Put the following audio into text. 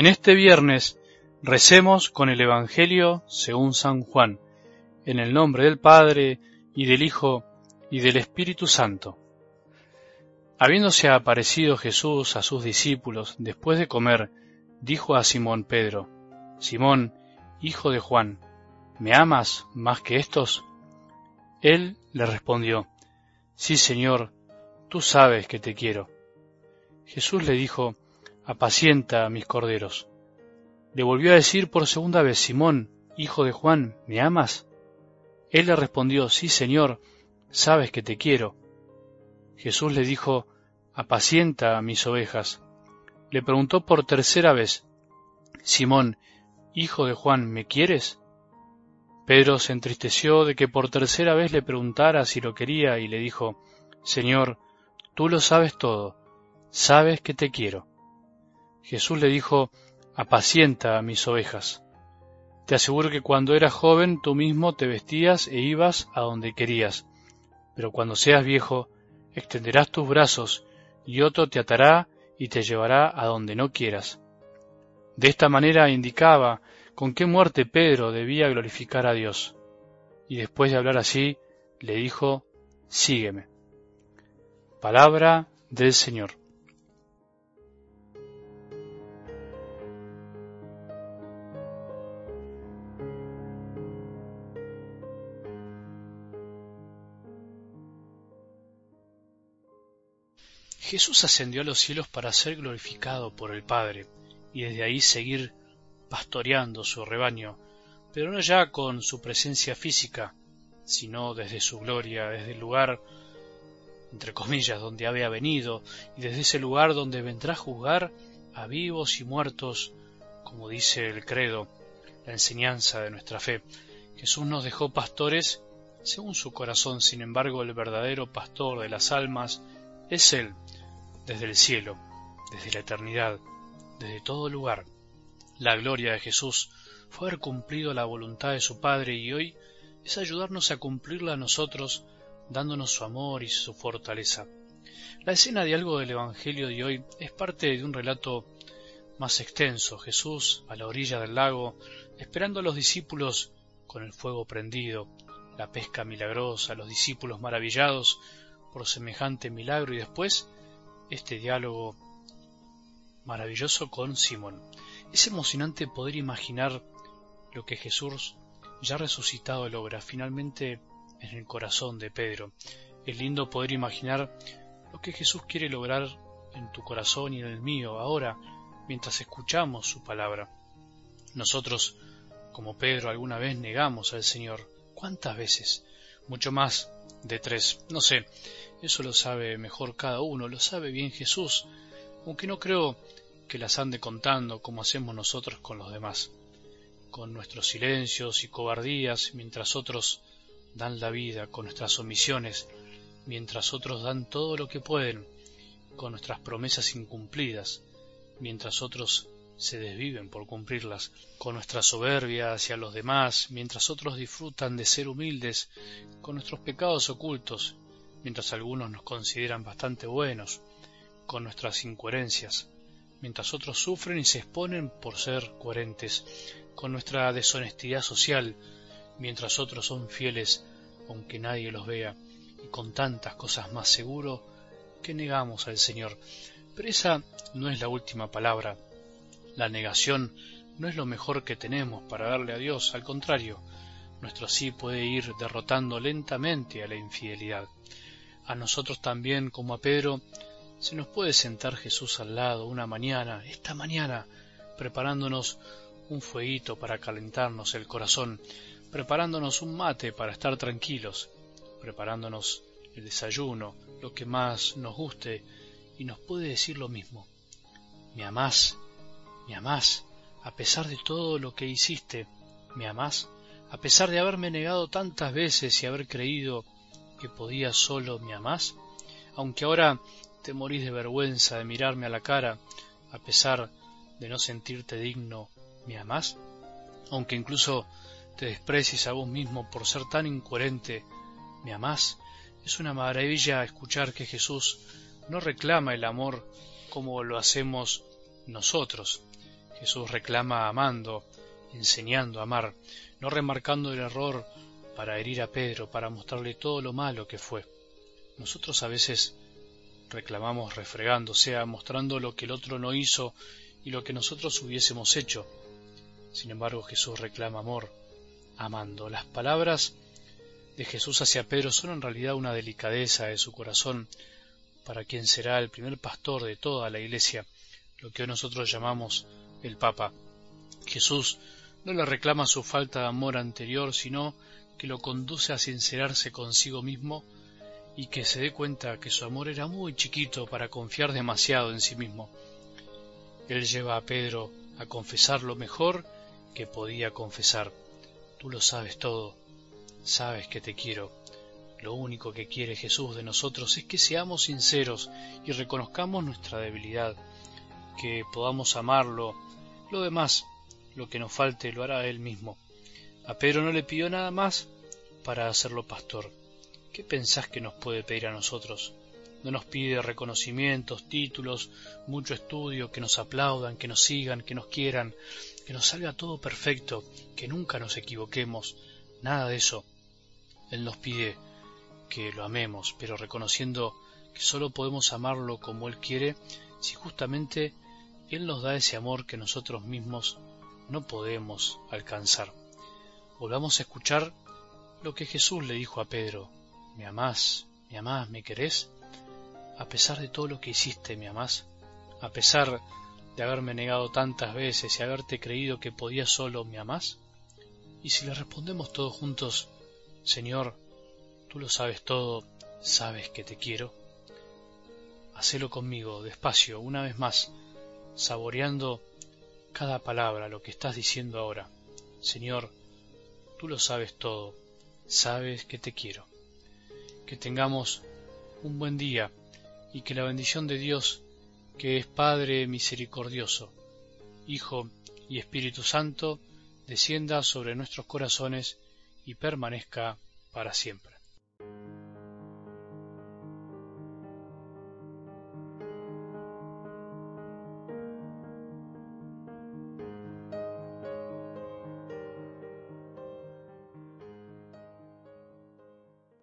En este viernes recemos con el Evangelio según San Juan, en el nombre del Padre y del Hijo y del Espíritu Santo. Habiéndose aparecido Jesús a sus discípulos después de comer, dijo a Simón Pedro, Simón, hijo de Juan, ¿me amas más que estos? Él le respondió, Sí, Señor, tú sabes que te quiero. Jesús le dijo, apacienta a mis corderos. Le volvió a decir por segunda vez, Simón, hijo de Juan, ¿me amas? Él le respondió, sí, Señor, sabes que te quiero. Jesús le dijo, apacienta a mis ovejas. Le preguntó por tercera vez, Simón, hijo de Juan, ¿me quieres? Pedro se entristeció de que por tercera vez le preguntara si lo quería y le dijo, Señor, tú lo sabes todo, sabes que te quiero. Jesús le dijo, apacienta a mis ovejas. Te aseguro que cuando eras joven tú mismo te vestías e ibas a donde querías, pero cuando seas viejo extenderás tus brazos y otro te atará y te llevará a donde no quieras. De esta manera indicaba con qué muerte Pedro debía glorificar a Dios. Y después de hablar así, le dijo, Sígueme. Palabra del Señor. Jesús ascendió a los cielos para ser glorificado por el Padre y desde ahí seguir pastoreando su rebaño, pero no ya con su presencia física, sino desde su gloria, desde el lugar, entre comillas, donde había venido, y desde ese lugar donde vendrá a juzgar a vivos y muertos, como dice el credo, la enseñanza de nuestra fe. Jesús nos dejó pastores según su corazón, sin embargo el verdadero pastor de las almas es Él, desde el cielo, desde la eternidad, desde todo lugar. La gloria de Jesús fue haber cumplido la voluntad de su Padre y hoy es ayudarnos a cumplirla a nosotros, dándonos su amor y su fortaleza. La escena de algo del Evangelio de hoy es parte de un relato más extenso. Jesús, a la orilla del lago, esperando a los discípulos con el fuego prendido, la pesca milagrosa, los discípulos maravillados por semejante milagro y después este diálogo maravilloso con Simón. Es emocionante poder imaginar lo que Jesús, ya resucitado, logra finalmente en el corazón de Pedro. Es lindo poder imaginar lo que Jesús quiere lograr en tu corazón y en el mío ahora, mientras escuchamos su palabra. Nosotros, como Pedro, alguna vez negamos al Señor. ¿Cuántas veces? Mucho más de tres. No sé, eso lo sabe mejor cada uno, lo sabe bien Jesús, aunque no creo que las ande contando como hacemos nosotros con los demás, con nuestros silencios y cobardías, mientras otros dan la vida, con nuestras omisiones, mientras otros dan todo lo que pueden, con nuestras promesas incumplidas, mientras otros se desviven por cumplirlas, con nuestra soberbia hacia los demás, mientras otros disfrutan de ser humildes, con nuestros pecados ocultos, mientras algunos nos consideran bastante buenos, con nuestras incoherencias, mientras otros sufren y se exponen por ser coherentes, con nuestra deshonestidad social, mientras otros son fieles aunque nadie los vea, y con tantas cosas más seguro que negamos al Señor. Pero esa no es la última palabra. La negación no es lo mejor que tenemos para darle a Dios, al contrario, nuestro sí puede ir derrotando lentamente a la infidelidad a nosotros también, como a Pedro, se nos puede sentar Jesús al lado una mañana, esta mañana, preparándonos un fueguito para calentarnos el corazón, preparándonos un mate para estar tranquilos, preparándonos el desayuno, lo que más nos guste, y nos puede decir lo mismo. ¿Me amás? ¿Me amás? A pesar de todo lo que hiciste, ¿me amás? A pesar de haberme negado tantas veces y haber creído que podía solo me amás? Aunque ahora te morís de vergüenza de mirarme a la cara, a pesar de no sentirte digno, ¿me amás? Aunque incluso te desprecies a vos mismo por ser tan incoherente, ¿me amás? Es una maravilla escuchar que Jesús no reclama el amor como lo hacemos nosotros. Jesús reclama amando, enseñando a amar, no remarcando el error para herir a Pedro, para mostrarle todo lo malo que fue. Nosotros a veces reclamamos refregando, o sea, mostrando lo que el otro no hizo y lo que nosotros hubiésemos hecho. Sin embargo, Jesús reclama amor, amando. Las palabras de Jesús hacia Pedro son en realidad una delicadeza de su corazón para quien será el primer pastor de toda la iglesia, lo que hoy nosotros llamamos el Papa. Jesús no le reclama su falta de amor anterior, sino que lo conduce a sincerarse consigo mismo y que se dé cuenta que su amor era muy chiquito para confiar demasiado en sí mismo. Él lleva a Pedro a confesar lo mejor que podía confesar. Tú lo sabes todo, sabes que te quiero. Lo único que quiere Jesús de nosotros es que seamos sinceros y reconozcamos nuestra debilidad, que podamos amarlo. Lo demás, lo que nos falte, lo hará Él mismo. A Pedro no le pidió nada más para hacerlo pastor. ¿Qué pensás que nos puede pedir a nosotros? No nos pide reconocimientos, títulos, mucho estudio, que nos aplaudan, que nos sigan, que nos quieran, que nos salga todo perfecto, que nunca nos equivoquemos, nada de eso. Él nos pide que lo amemos, pero reconociendo que sólo podemos amarlo como Él quiere si justamente Él nos da ese amor que nosotros mismos no podemos alcanzar. Volvamos a escuchar lo que Jesús le dijo a Pedro. ¿Me amás? ¿Me amás? ¿Me querés? A pesar de todo lo que hiciste, ¿me amás? A pesar de haberme negado tantas veces y haberte creído que podía solo, ¿me amás? Y si le respondemos todos juntos, Señor, tú lo sabes todo, sabes que te quiero, hacelo conmigo, despacio, una vez más, saboreando cada palabra, lo que estás diciendo ahora. Señor, tú lo sabes todo, sabes que te quiero. Que tengamos un buen día y que la bendición de Dios, que es Padre misericordioso, Hijo y Espíritu Santo, descienda sobre nuestros corazones y permanezca para siempre.